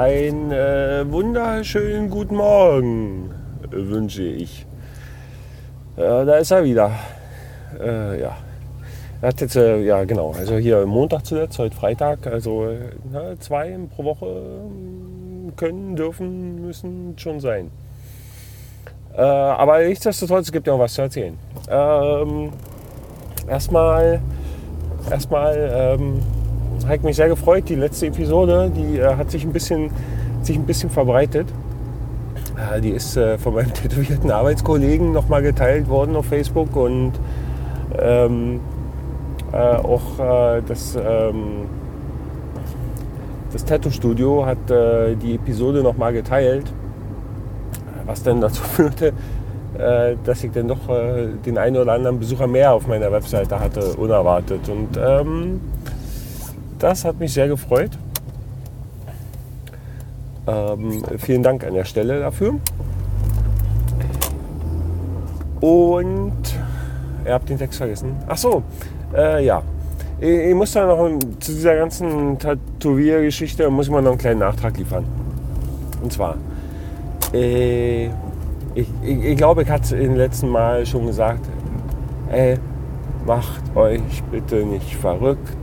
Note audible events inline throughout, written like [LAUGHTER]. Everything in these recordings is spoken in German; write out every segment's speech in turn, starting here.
Ein äh, wunderschönen guten Morgen wünsche ich. Äh, da ist er wieder. Äh, ja. Er hat jetzt, äh, ja genau, also hier Montag zuletzt, heute Freitag, also na, zwei pro Woche ähm, können, dürfen, müssen schon sein. Äh, aber nichtsdestotrotz, es gibt ja noch was zu erzählen. Ähm, erstmal, erstmal ähm, hat mich sehr gefreut. Die letzte Episode, die äh, hat sich ein bisschen, sich ein bisschen verbreitet. Äh, die ist äh, von meinem [LAUGHS] tätowierten Arbeitskollegen nochmal geteilt worden auf Facebook und ähm, äh, auch äh, das, ähm, das Tattoo-Studio hat die Episode nochmal geteilt, was dann dazu [LAUGHS] führte, dass ich dann doch den einen oder anderen Besucher mehr auf meiner Webseite hatte, unerwartet. Und ähm, das hat mich sehr gefreut. Ähm, vielen Dank an der Stelle dafür. Und ihr habt den Text vergessen. Ach so, äh, ja. Ich, ich, muss da noch zu dieser ganzen Tätowiergeschichte muss man noch einen kleinen Nachtrag liefern. Und zwar, äh, ich, ich, ich, glaube, ich hatte es im letzten Mal schon gesagt, ey, macht euch bitte nicht verrückt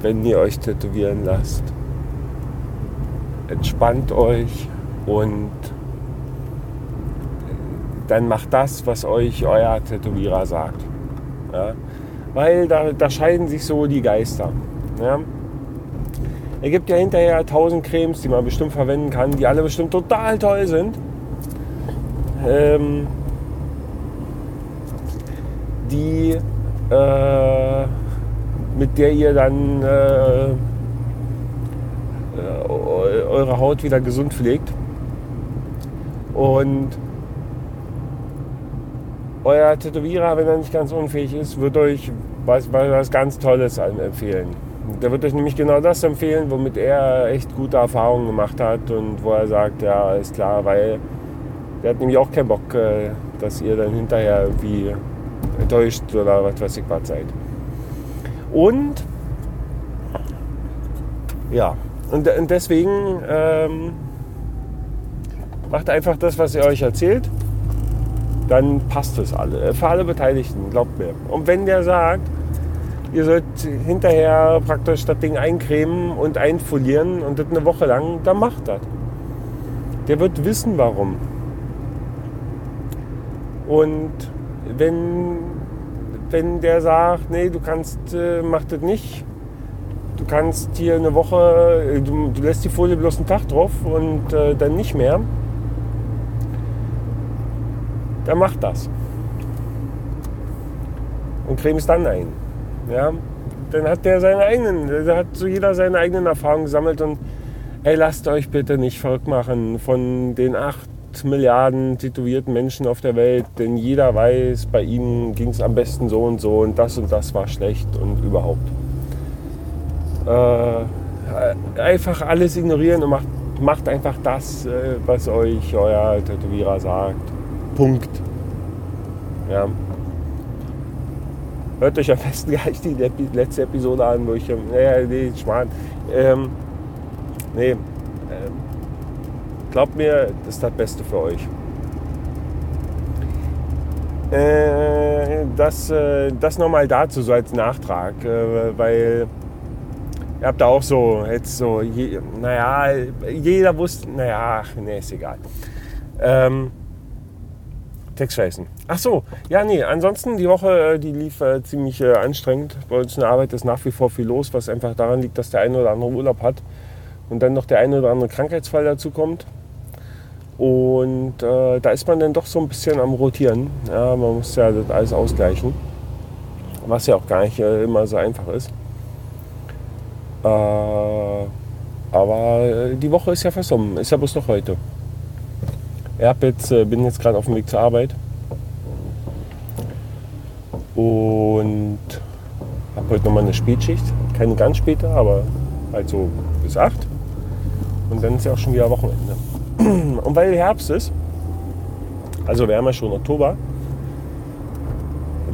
wenn ihr euch tätowieren lasst. Entspannt euch und dann macht das, was euch euer Tätowierer sagt. Ja? Weil da, da, scheiden sich so die Geister. Ja? Er gibt ja hinterher tausend Cremes, die man bestimmt verwenden kann, die alle bestimmt total toll sind. Ähm, die äh, mit der ihr dann äh, äh, eure Haut wieder gesund pflegt. Und euer Tätowierer, wenn er nicht ganz unfähig ist, wird euch was, was ganz Tolles empfehlen. Der wird euch nämlich genau das empfehlen, womit er echt gute Erfahrungen gemacht hat und wo er sagt, ja, ist klar, weil der hat nämlich auch keinen Bock, äh, dass ihr dann hinterher irgendwie enttäuscht oder was weiß ich was seid. Und ja, und, und deswegen ähm, macht einfach das, was ihr euch erzählt. Dann passt es alle. Äh, für alle Beteiligten, glaubt mir. Und wenn der sagt, ihr sollt hinterher praktisch das Ding eincremen und einfolieren und das eine Woche lang, dann macht das. Der wird wissen, warum. Und wenn wenn der sagt, nee, du kannst, äh, mach das nicht. Du kannst hier eine Woche, äh, du, du lässt die Folie bloß einen Tag drauf und äh, dann nicht mehr. Dann mach das. Und creme es dann ein. Ja? Dann hat der seine eigenen, da hat so jeder seine eigenen Erfahrungen gesammelt und ey, lasst euch bitte nicht verrückt machen von den acht Milliarden tätowierten Menschen auf der Welt, denn jeder weiß, bei ihnen ging es am besten so und so und das und das war schlecht und überhaupt. Äh, einfach alles ignorieren und macht, macht einfach das, äh, was euch euer Tätowierer sagt. Punkt. Ja. Hört euch am besten [LAUGHS] gleich die letzte Episode an, wo ich, naja, nee, Schmarrn. Ähm, nee, Glaubt mir, das ist das Beste für euch. Äh, das, äh, das nochmal dazu, so als Nachtrag, äh, weil ihr habt da auch so, jetzt so, je, naja, jeder wusste, naja, nee, ist egal. Ähm, Textfacen. Ach so, ja, nee, ansonsten die Woche, äh, die lief äh, ziemlich äh, anstrengend. Bei uns in der Arbeit ist nach wie vor viel los, was einfach daran liegt, dass der eine oder andere Urlaub hat und dann noch der eine oder andere Krankheitsfall dazu kommt. Und äh, da ist man dann doch so ein bisschen am Rotieren. Ja, man muss ja das alles ausgleichen. Was ja auch gar nicht äh, immer so einfach ist. Äh, aber äh, die Woche ist ja fast. Ist ja bloß noch heute. Ich jetzt, äh, bin jetzt gerade auf dem Weg zur Arbeit. Und habe heute nochmal eine Spätschicht. Keine ganz späte, aber halt so bis 8. Und dann ist ja auch schon wieder Wochenende. Und weil Herbst ist, also ja schon Oktober,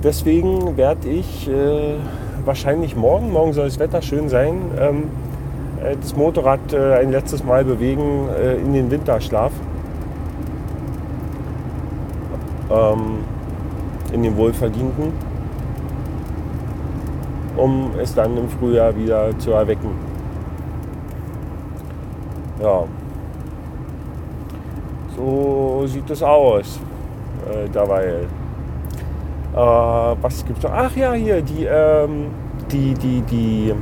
deswegen werde ich äh, wahrscheinlich morgen, morgen soll das Wetter schön sein, ähm, äh, das Motorrad äh, ein letztes Mal bewegen äh, in den Winterschlaf. Ähm, in den wohlverdienten, um es dann im Frühjahr wieder zu erwecken. Ja, so sieht es aus äh, dabei. Äh, was gibt es noch? Ach ja, hier, die, ähm, die, die, die,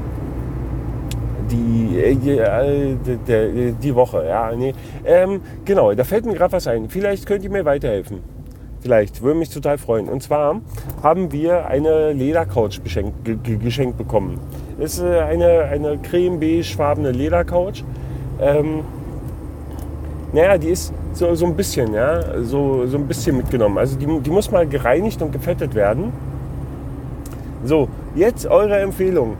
die, äh, die, die, Woche, ja, nee. Ähm, genau, da fällt mir gerade was ein. Vielleicht könnt ihr mir weiterhelfen. Vielleicht, würde mich total freuen. Und zwar haben wir eine Ledercouch geschenkt, geschenkt bekommen. Das ist äh, eine, eine creme-beige-farbene Ledercouch. Ähm, naja, die ist so, so ein bisschen, ja, so, so ein bisschen mitgenommen. Also die, die muss mal gereinigt und gefettet werden. So, jetzt eure Empfehlung.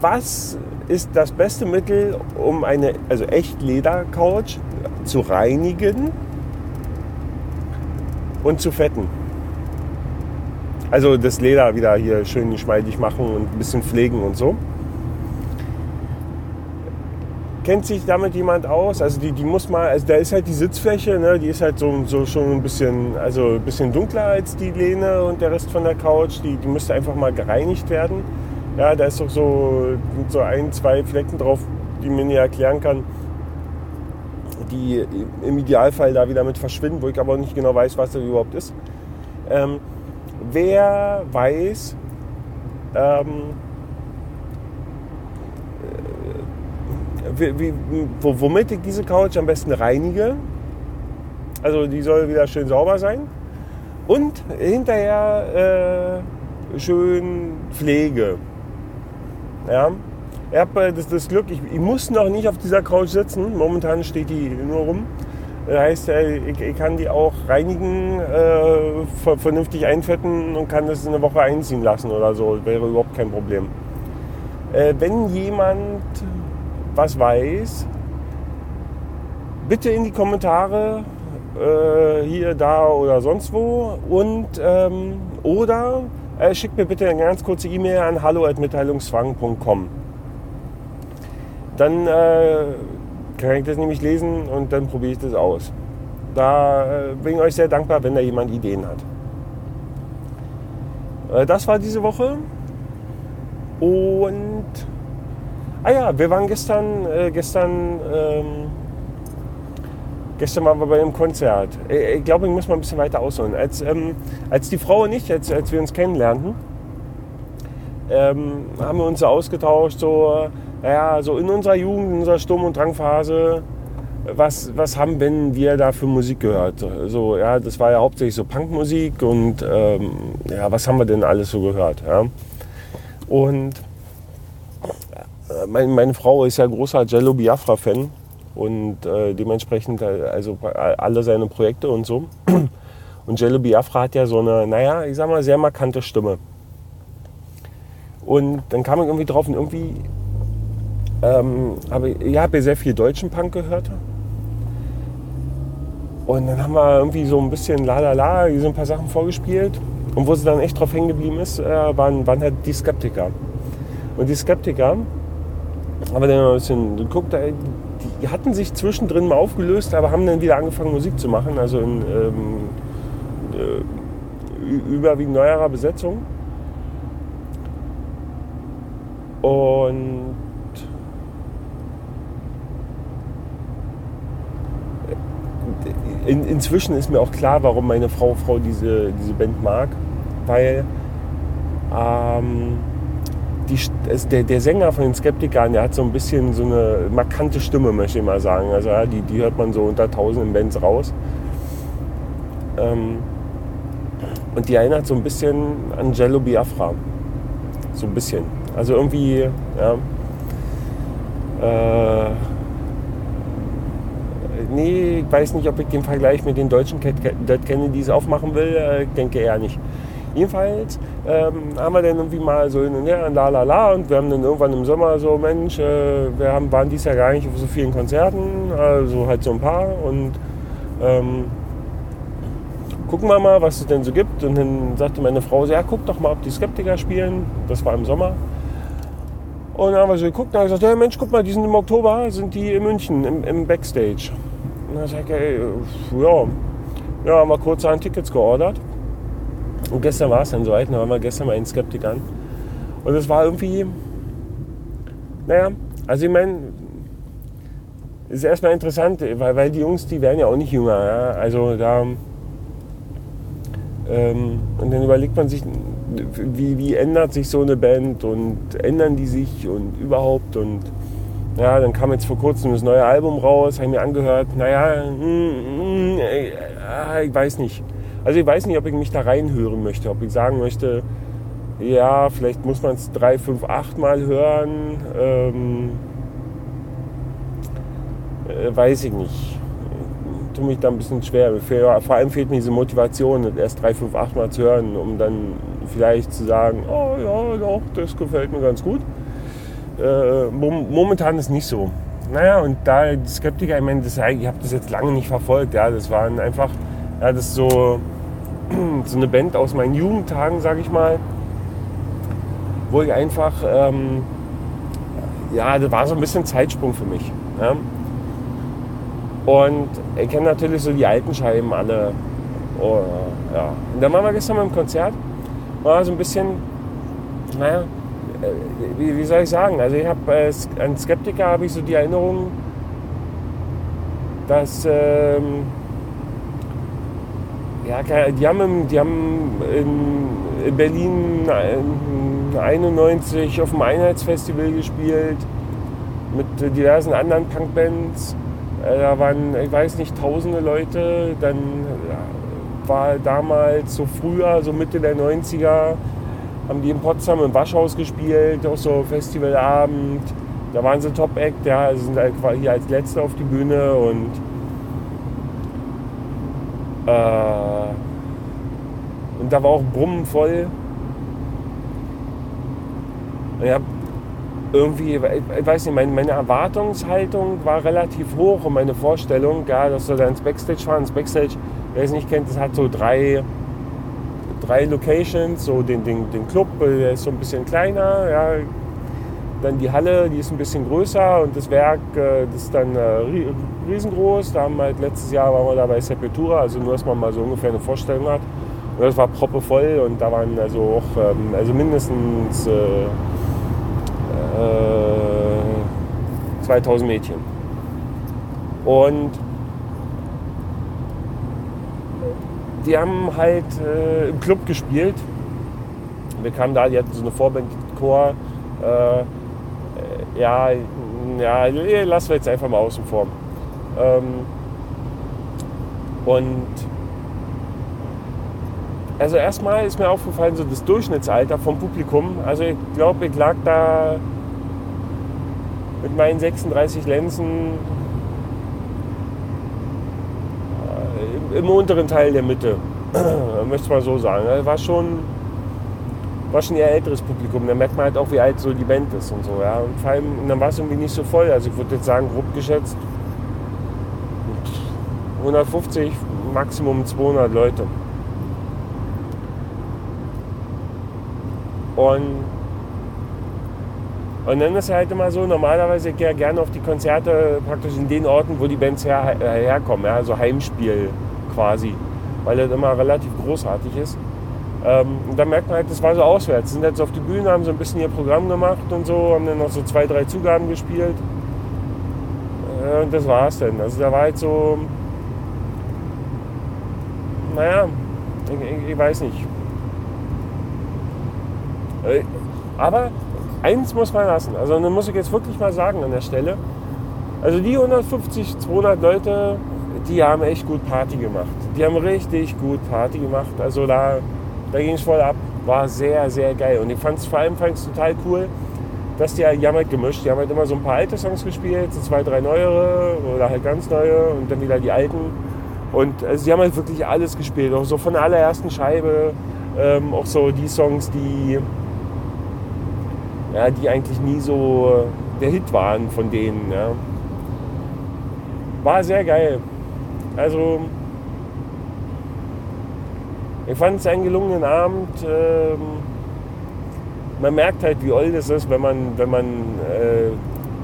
Was ist das beste Mittel, um eine also echt Ledercouch zu reinigen und zu fetten? Also das Leder wieder hier schön geschmeidig machen und ein bisschen pflegen und so. Kennt sich damit jemand aus? Also die, die muss mal, also da ist halt die Sitzfläche, ne, die ist halt so, so schon ein bisschen, also ein bisschen dunkler als die Lehne und der Rest von der Couch. Die, die müsste einfach mal gereinigt werden. Ja, da ist doch so, so ein, zwei Flecken drauf, die mir nicht erklären kann, die im Idealfall da wieder mit verschwinden, wo ich aber nicht genau weiß, was das überhaupt ist. Ähm, wer weiß, ähm, wie, womit ich diese Couch am besten reinige. Also die soll wieder schön sauber sein. Und hinterher äh, schön Pflege. Ja. Ich habe äh, das, das, Glück, ich, ich, muss noch nicht auf dieser Couch sitzen. Momentan steht die nur rum. Das heißt, äh, ich, ich kann die auch reinigen, äh, vernünftig einfetten und kann das eine Woche einziehen lassen oder so. Wäre überhaupt kein Problem. Äh, wenn jemand was weiß, bitte in die Kommentare äh, hier, da oder sonst wo und ähm, oder äh, schickt mir bitte eine ganz kurze E-Mail an hallo@mitteilungszwang.com. Dann äh, kann ich das nämlich lesen und dann probiere ich das aus. Da äh, bin ich euch sehr dankbar, wenn da jemand Ideen hat. Äh, das war diese Woche und Ah ja, wir waren gestern, äh, gestern, ähm, gestern waren wir bei einem Konzert. Ich, ich glaube, ich muss mal ein bisschen weiter ausholen. Als, ähm, als die Frau und ich, als, als wir uns kennenlernten, ähm, haben wir uns so ausgetauscht, so, ja, so in unserer Jugend, in unserer Sturm- und Drangphase, was, was haben denn wir da für Musik gehört? So, ja, das war ja hauptsächlich so Punkmusik und ähm, ja, was haben wir denn alles so gehört? Ja? Und äh, meine, meine Frau ist ja großer Jello Biafra-Fan und äh, dementsprechend äh, also alle seine Projekte und so. [CLEARS THROAT] Und Jello Biafra hat ja so eine, naja, ich sag mal, sehr markante Stimme. Und dann kam ich irgendwie drauf und irgendwie ähm, habe ich, ja, habe sehr viel deutschen Punk gehört. Und dann haben wir irgendwie so ein bisschen la la la, so ein paar Sachen vorgespielt. Und wo sie dann echt drauf hängen geblieben ist, äh, waren, waren halt die Skeptiker. Und die Skeptiker, aber dann ein bisschen geguckt, die hatten sich zwischendrin mal aufgelöst, aber haben dann wieder angefangen Musik zu machen, also in ähm, äh, überwiegend neuerer Besetzung. Und in, inzwischen ist mir auch klar, warum meine Frau, Frau diese, diese Band mag, weil ähm, die, der, der, Sänger von den Skeptikern, der hat so ein bisschen so eine markante Stimme, möchte ich mal sagen. Also ja, die, die hört man so unter tausenden Bands raus. Ähm, und die erinnert so ein bisschen an Jello Biafra. So ein bisschen. Also irgendwie, ja. Äh, nee, ich weiß nicht, ob ich den Vergleich mit den deutschen Dead Kennedys aufmachen will. Äh, ich denke eher nicht. Jedenfalls ähm, haben wir dann irgendwie mal so hin und her, la la la, und wir haben dann irgendwann im Sommer so, Mensch, äh, wir haben, waren dies Jahr gar nicht auf so vielen Konzerten, also halt so ein paar und ähm, gucken wir mal, was es denn so gibt. Und dann sagte meine Frau, so, ja, guck doch mal, ob die Skeptiker spielen. Das war im Sommer. Und dann haben wir so geguckt und haben gesagt, ja Mensch, guck mal, die sind im Oktober, sind die in München im, im Backstage. Und dann sag ich, ey, ja, ja, haben wir kurz an Tickets geordert. Und gestern war es dann soweit, dann waren wir gestern mal in Skeptik an. Und es war irgendwie, naja, also ich meine, ist erstmal interessant, weil, weil die Jungs, die werden ja auch nicht jünger. Ja? Also da, ähm, und dann überlegt man sich, wie, wie ändert sich so eine Band und ändern die sich und überhaupt und ja, dann kam jetzt vor kurzem das neue Album raus, habe ich mir angehört, naja, mm, mm, ich weiß nicht. Also ich weiß nicht, ob ich mich da reinhören möchte, ob ich sagen möchte, ja, vielleicht muss man es drei, fünf, acht Mal hören. Ähm, äh, weiß ich nicht. Tue mich da ein bisschen schwer. Vor allem fehlt mir diese Motivation, erst drei, fünf, acht Mal zu hören, um dann vielleicht zu sagen, oh ja, doch, das gefällt mir ganz gut. Äh, momentan ist nicht so. Naja, und da die Skeptiker, ich meine, das, ich habe das jetzt lange nicht verfolgt. Ja, das waren einfach, ja, das so, [CLEARS THROAT] so eine Band aus meinen Jugendtagen, sage ich mal, wo ich einfach, ähm, ja, das war so ein bisschen Zeitsprung für mich. Ja. Und ich kenne natürlich so die alten Scheiben alle. Oh, ja. Und dann waren wir gestern beim Konzert. War so ein bisschen, naja, äh, wie, wie soll ich sagen? Also ich habe äh, an Skeptiker habe ich so die Erinnerung, dass ähm, ja, die haben, die haben in Berlin 91 auf dem Einheitsfestival gespielt mit diversen anderen Punkbands. Äh, da waren, ich weiß nicht, tausende Leute. Dann war damals so früher, so Mitte der 90er, haben die in Potsdam im Waschhaus gespielt, auch so Festivalabend. Da waren sie Top-Act, ja, sind halt hier als Letzte auf die Bühne und äh, und da war auch Brummen voll. Ich habe irgendwie, ich weiß nicht, meine, meine, Erwartungshaltung war relativ hoch und meine Vorstellung, ja, dass wir da ins Backstage fahren. Das Backstage, wer es nicht kennt, das hat so drei, drei Locations, so den, den, den Club, der ist so ein bisschen kleiner, ja, dann die Halle, die ist ein bisschen größer und das Werk, äh, das ist dann äh, riesengroß. Da haben halt letztes Jahr waren wir da bei Sepultura, also nur, dass man mal so ungefähr eine Vorstellung hat. Und das war proppevoll und da waren also auch ähm, also mindestens äh, 2000 äh, Mädchen. Und die haben halt äh, im Club gespielt. Wir kamen da, die hatten so eine Vorbandchor. Äh, ja, ja, lassen wir jetzt einfach mal außen vor. Ähm, und also erstmal ist mir aufgefallen, so das Durchschnittsalter vom Publikum. Also ich glaube, ich lag da mit meinen 36 Lenzen äh, im unteren Teil der Mitte, [CLEARS THROAT] möchte ich mal so sagen. Das war schon, war schon eher älteres Publikum. Da merkt man halt auch, wie alt so die Band ist und so. Ja. Und vor allem, dann war es irgendwie nicht so voll. Also ich würde jetzt sagen, grob geschätzt 150, Maximum 200 Leute. Und und dann ist halt immer so, normalerweise gehe ich gerne auf die Konzerte praktisch in den Orten, wo die Bands her, herkommen, ja, also Heimspiel quasi, weil das immer relativ großartig ist. Ähm, und dann merkt man halt, das war so auswärts. Sind jetzt auf die Bühne, haben so ein bisschen ihr Programm gemacht und so, haben dann noch so zwei, drei Zugaben gespielt. Äh, und das war's dann. Also da war halt so, naja, ich, ich weiß nicht. Äh, aber eins muss man lassen. Also dann muss ich jetzt wirklich mal sagen an der Stelle. Also die 150, 200 Leute, die haben echt gut Party gemacht. Die haben richtig gut Party gemacht. Also da, da ging es voll ab. War sehr, sehr geil. Und ich fand es vor allem fand's total cool, dass die, die haben halt gemischt. Die haben halt immer so ein paar alte Songs gespielt, so zwei, drei neuere oder halt ganz neue und dann wieder die alten. Und also die haben halt wirklich alles gespielt. Auch so von der allerersten Scheibe. Ähm, auch so die Songs, die ja, die eigentlich nie so der Hit waren von denen. Ja. War sehr geil. Also, ich fand es einen gelungenen Abend. Ähm, man merkt halt, wie old es ist, wenn man, wenn man äh,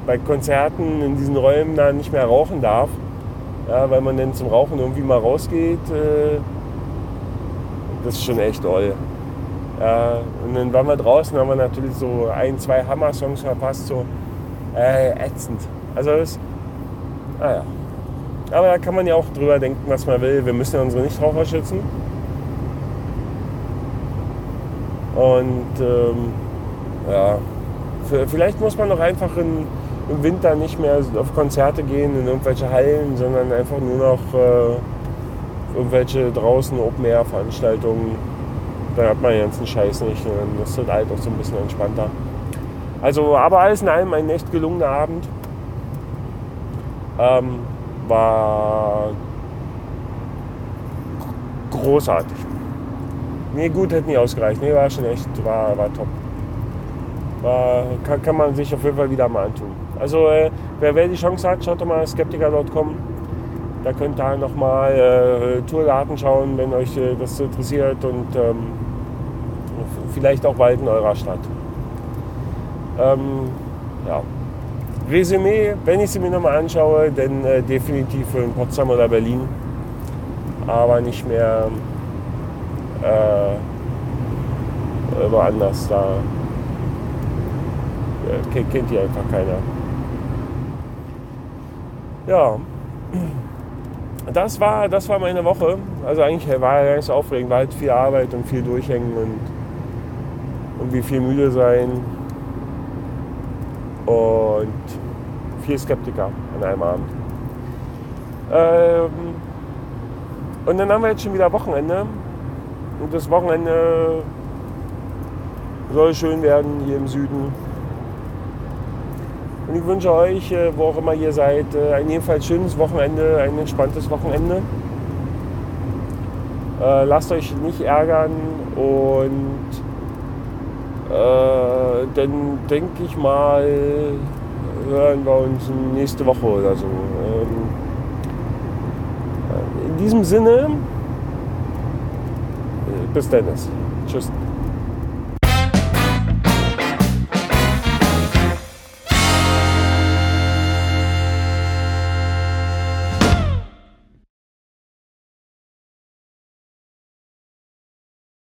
bei Konzerten in diesen Räumen da nicht mehr rauchen darf. Ja, weil man dann zum Rauchen irgendwie mal rausgeht. Äh, das ist schon echt toll. Ja, und dann waren wir draußen, haben wir natürlich so ein, zwei Hammer-Songs verpasst, so äh, ätzend. Also das, naja. Aber da kann man ja auch drüber denken, was man will. Wir müssen ja unsere Nichtraucher schützen. Und ähm, ja, vielleicht muss man doch einfach in, im Winter nicht mehr auf Konzerte gehen, in irgendwelche Hallen, sondern einfach nur noch äh, irgendwelche draußen Open-Air-Veranstaltungen. Dann hat man den ganzen Scheiß nicht. Und dann ist das halt auch so ein bisschen entspannter. Also, aber alles in allem ein echt gelungener Abend. Ähm, war großartig. Nee, gut hätte nie ausgereicht. Nee, war schon echt, war, war top. War, kann, kann man sich auf jeden Fall wieder mal antun. Also äh, wer, wer die Chance hat, schaut doch mal skeptiker.com. Da könnt ihr nochmal äh, Tourdaten schauen, wenn euch äh, das interessiert und ähm, vielleicht auch bald in eurer Stadt. Ähm, ja. Resümee, wenn ich sie mir nochmal anschaue, dann äh, definitiv in Potsdam oder Berlin, aber nicht mehr äh, woanders. Da äh, kennt, kennt die einfach keiner. Ja, das war, das war meine Woche. Also eigentlich war ja ganz aufregend, war halt viel Arbeit und viel Durchhängen und irgendwie viel müde sein und viel Skeptiker an einem Abend. Ähm, und dann haben wir jetzt schon wieder Wochenende. Und das Wochenende soll schön werden hier im Süden. Und ich wünsche euch, äh, wo auch immer ihr seid, äh, ein jedenfalls schönes Wochenende, ein entspanntes Wochenende. Äh, lasst euch nicht ärgern und äh, dann denke ich mal, hören wir uns nächste Woche oder so. Ähm, in diesem Sinne, bis Dennis. Tschüss.